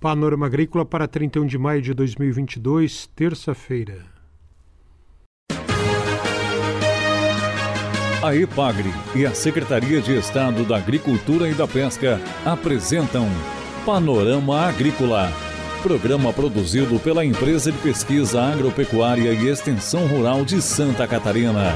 Panorama Agrícola para 31 de maio de 2022, terça-feira. A EPAGRE e a Secretaria de Estado da Agricultura e da Pesca apresentam Panorama Agrícola, programa produzido pela Empresa de Pesquisa Agropecuária e Extensão Rural de Santa Catarina.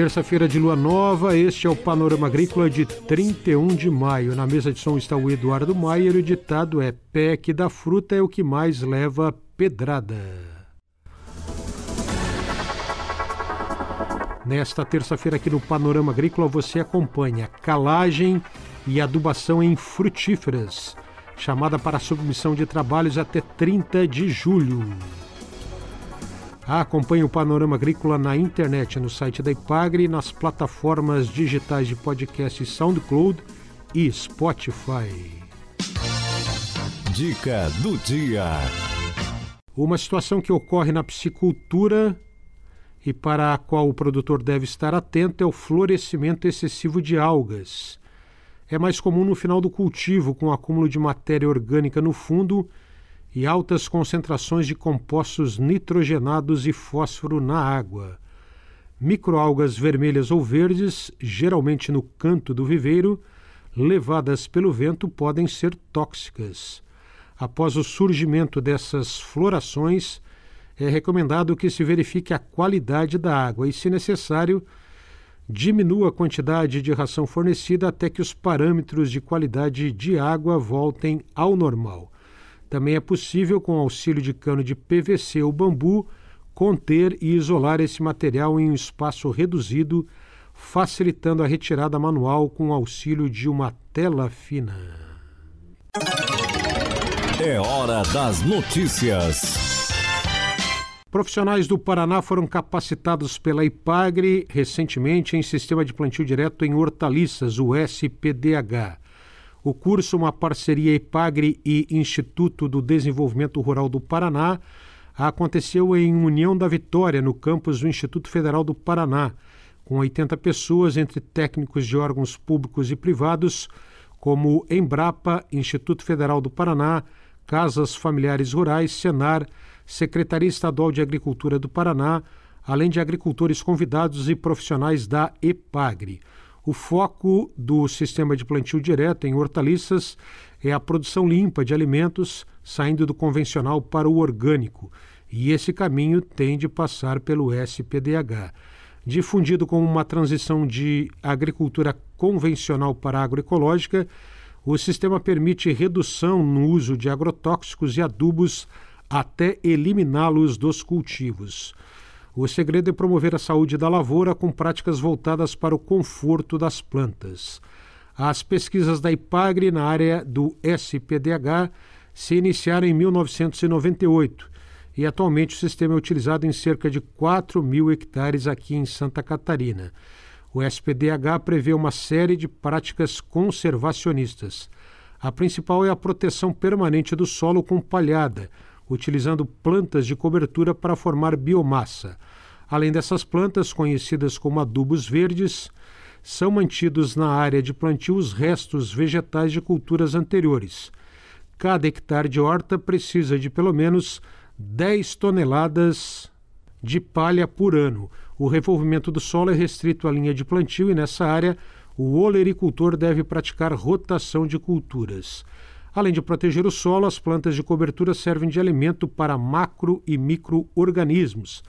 Terça-feira de lua nova, este é o Panorama Agrícola de 31 de maio. Na mesa de som está o Eduardo Maier o ditado é: que dá fruta é o que mais leva pedrada. Nesta terça-feira aqui no Panorama Agrícola você acompanha calagem e adubação em frutíferas, chamada para submissão de trabalhos até 30 de julho. Acompanhe o Panorama Agrícola na internet, no site da Ipagre, nas plataformas digitais de podcast SoundCloud e Spotify. Dica do dia. Uma situação que ocorre na piscicultura e para a qual o produtor deve estar atento é o florescimento excessivo de algas. É mais comum no final do cultivo, com o acúmulo de matéria orgânica no fundo e altas concentrações de compostos nitrogenados e fósforo na água. Microalgas vermelhas ou verdes, geralmente no canto do viveiro, levadas pelo vento, podem ser tóxicas. Após o surgimento dessas florações, é recomendado que se verifique a qualidade da água e, se necessário, diminua a quantidade de ração fornecida até que os parâmetros de qualidade de água voltem ao normal. Também é possível, com auxílio de cano de PVC ou bambu, conter e isolar esse material em um espaço reduzido, facilitando a retirada manual com auxílio de uma tela fina. É hora das notícias. Profissionais do Paraná foram capacitados pela IPAGRE recentemente em sistema de plantio direto em hortaliças, o SPDH. O curso, uma parceria IPAGRE e Instituto do Desenvolvimento Rural do Paraná, aconteceu em União da Vitória, no campus do Instituto Federal do Paraná, com 80 pessoas, entre técnicos de órgãos públicos e privados, como Embrapa, Instituto Federal do Paraná, Casas Familiares Rurais, Senar, Secretaria Estadual de Agricultura do Paraná, além de agricultores convidados e profissionais da EPAGRE. O foco do sistema de plantio direto em hortaliças é a produção limpa de alimentos, saindo do convencional para o orgânico, e esse caminho tem de passar pelo SPDH. Difundido como uma transição de agricultura convencional para agroecológica, o sistema permite redução no uso de agrotóxicos e adubos até eliminá-los dos cultivos. O segredo é promover a saúde da lavoura com práticas voltadas para o conforto das plantas. As pesquisas da IPAGRE na área do SPDH se iniciaram em 1998 e atualmente o sistema é utilizado em cerca de 4 mil hectares aqui em Santa Catarina. O SPDH prevê uma série de práticas conservacionistas. A principal é a proteção permanente do solo com palhada, utilizando plantas de cobertura para formar biomassa. Além dessas plantas, conhecidas como adubos verdes, são mantidos na área de plantio os restos vegetais de culturas anteriores. Cada hectare de horta precisa de pelo menos 10 toneladas de palha por ano. O revolvimento do solo é restrito à linha de plantio e nessa área o olericultor deve praticar rotação de culturas. Além de proteger o solo, as plantas de cobertura servem de alimento para macro e micro-organismos.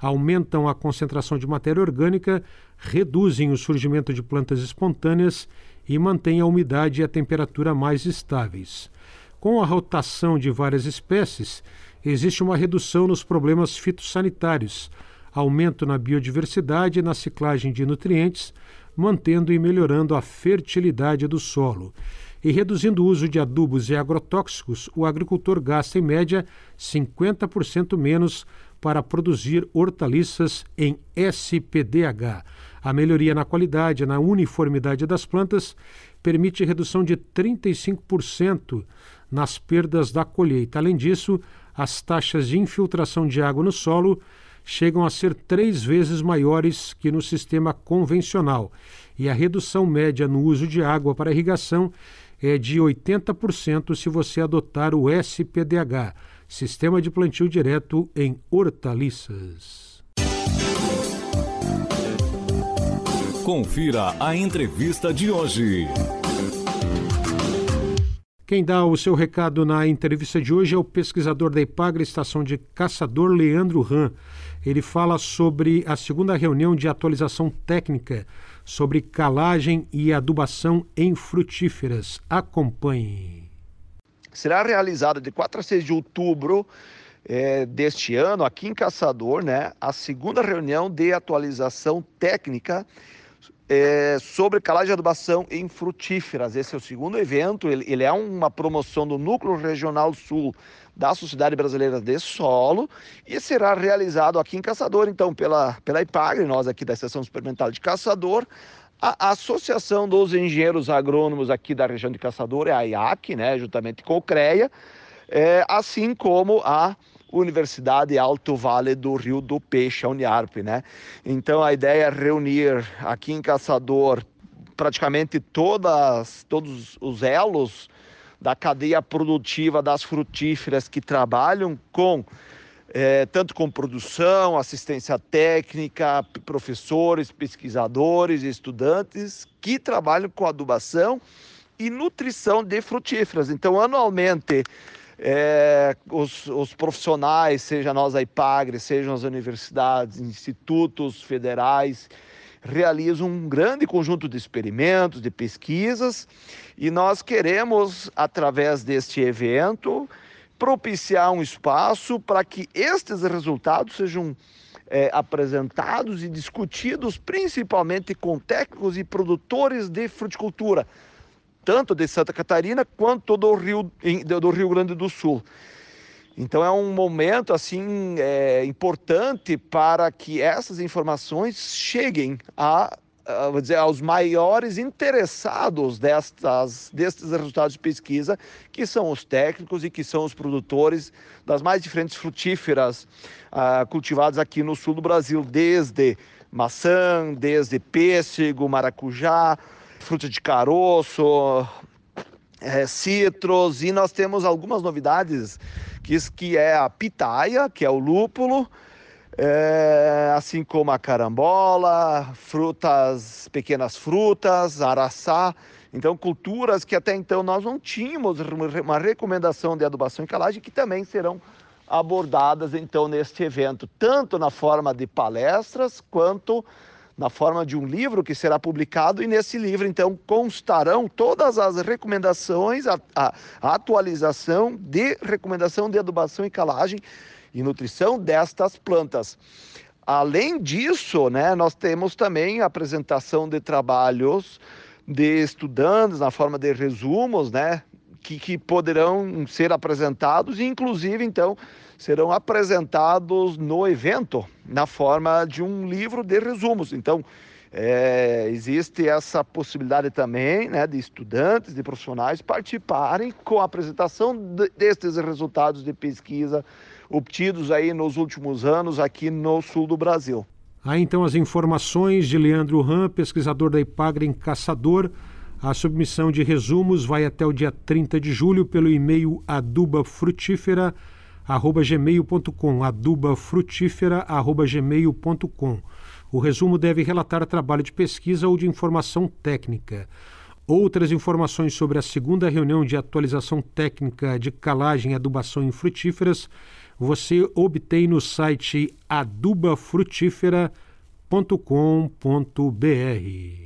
Aumentam a concentração de matéria orgânica, reduzem o surgimento de plantas espontâneas e mantêm a umidade e a temperatura mais estáveis. Com a rotação de várias espécies, existe uma redução nos problemas fitossanitários, aumento na biodiversidade e na ciclagem de nutrientes, mantendo e melhorando a fertilidade do solo. E reduzindo o uso de adubos e agrotóxicos, o agricultor gasta em média 50% menos para produzir hortaliças em SPDH. A melhoria na qualidade e na uniformidade das plantas permite redução de 35% nas perdas da colheita. Além disso, as taxas de infiltração de água no solo chegam a ser três vezes maiores que no sistema convencional, e a redução média no uso de água para irrigação é de 80% se você adotar o SPDH, Sistema de Plantio Direto em Hortaliças. Confira a entrevista de hoje. Quem dá o seu recado na entrevista de hoje é o pesquisador da Ipagre Estação de Caçador, Leandro Ram. Ele fala sobre a segunda reunião de atualização técnica sobre calagem e adubação em frutíferas. Acompanhe. Será realizada de 4 a 6 de outubro é, deste ano, aqui em Caçador, né, a segunda reunião de atualização técnica é, sobre calagem e adubação em frutíferas. Esse é o segundo evento, ele, ele, é uma promoção do Núcleo Regional Sul da Sociedade Brasileira de Solo e será realizado aqui em Caçador, então, pela, pela IPAGRE, nós aqui da Estação Experimental de Caçador, a Associação dos Engenheiros Agrônomos aqui da região de Caçador, é a IAC, né, juntamente com o CREA, é, assim como a Universidade Alto Vale do Rio do Peixe, a Uniarp, né? Então a ideia é reunir aqui em Caçador praticamente todas, todos os elos da cadeia produtiva das frutíferas que trabalham com é, tanto com produção, assistência técnica, professores, pesquisadores, estudantes que trabalham com adubação e nutrição de frutíferas. Então, anualmente, é, os, os, profissionais, seja nós a IPAGRE, sejam as universidades, institutos federais, realizam um grande conjunto de experimentos, de pesquisas, e nós queremos, através deste evento, propiciar um espaço para que estes resultados sejam é, apresentados e discutidos principalmente com técnicos e produtores de fruticultura, tanto de Santa Catarina quanto do Rio, do Rio Grande do Sul. Então é um momento assim é, importante para que essas informações cheguem a, a vou dizer, aos maiores interessados destas, destes resultados de pesquisa, que são os técnicos e que são os produtores das mais diferentes frutíferas uh, cultivadas aqui no sul do Brasil, desde maçã, desde pêssego, maracujá, fruta de caroço, é, citros, e nós temos algumas novidades, que, que é a pitaia, que é o lúpulo, é, assim como a carambola, frutas, pequenas frutas, araçá. Então, culturas que até então nós não tínhamos uma recomendação de adubação e calagem, que também serão abordadas então neste evento, tanto na forma de palestras quanto na forma de um livro que será publicado, e nesse livro, então, constarão todas as recomendações, a, a, a atualização de recomendação de adubação e calagem e nutrição destas plantas. Além disso, né, nós temos também a apresentação de trabalhos de estudantes na forma de resumos, né, que, que poderão ser apresentados e, inclusive, então, serão apresentados no evento na forma de um livro de resumos. Então, é, existe essa possibilidade também né, de estudantes, de profissionais participarem com a apresentação de, destes resultados de pesquisa obtidos aí nos últimos anos aqui no sul do Brasil. Aí então as informações de Leandro Ram, pesquisador da Ipagre em Caçador. A submissão de resumos vai até o dia 30 de julho pelo e-mail adubafrutífera.com gmail.com, adubafrutífera.gmail.com. O resumo deve relatar trabalho de pesquisa ou de informação técnica. Outras informações sobre a segunda reunião de atualização técnica de calagem e adubação em frutíferas você obtém no site adubafrutífera.com.br.